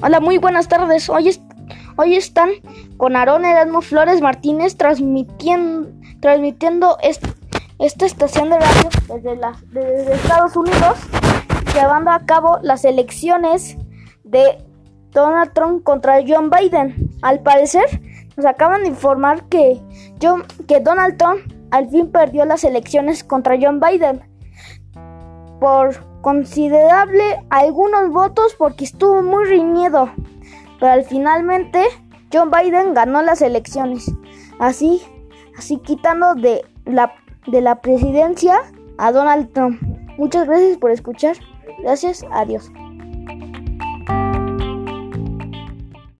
Hola, muy buenas tardes. Hoy, hoy están con Aarón Erasmo Flores Martínez transmitiendo, esta estación de radio desde, desde Estados Unidos, llevando a cabo las elecciones de Donald Trump contra John Biden. Al parecer, nos acaban de informar que, que Donald Trump al fin perdió las elecciones contra John Biden por considerable algunos votos porque estuvo muy riñido. Pero finalmente John Biden ganó las elecciones. Así, así quitando de la, de la presidencia a Donald Trump. Muchas gracias por escuchar. Gracias, adiós.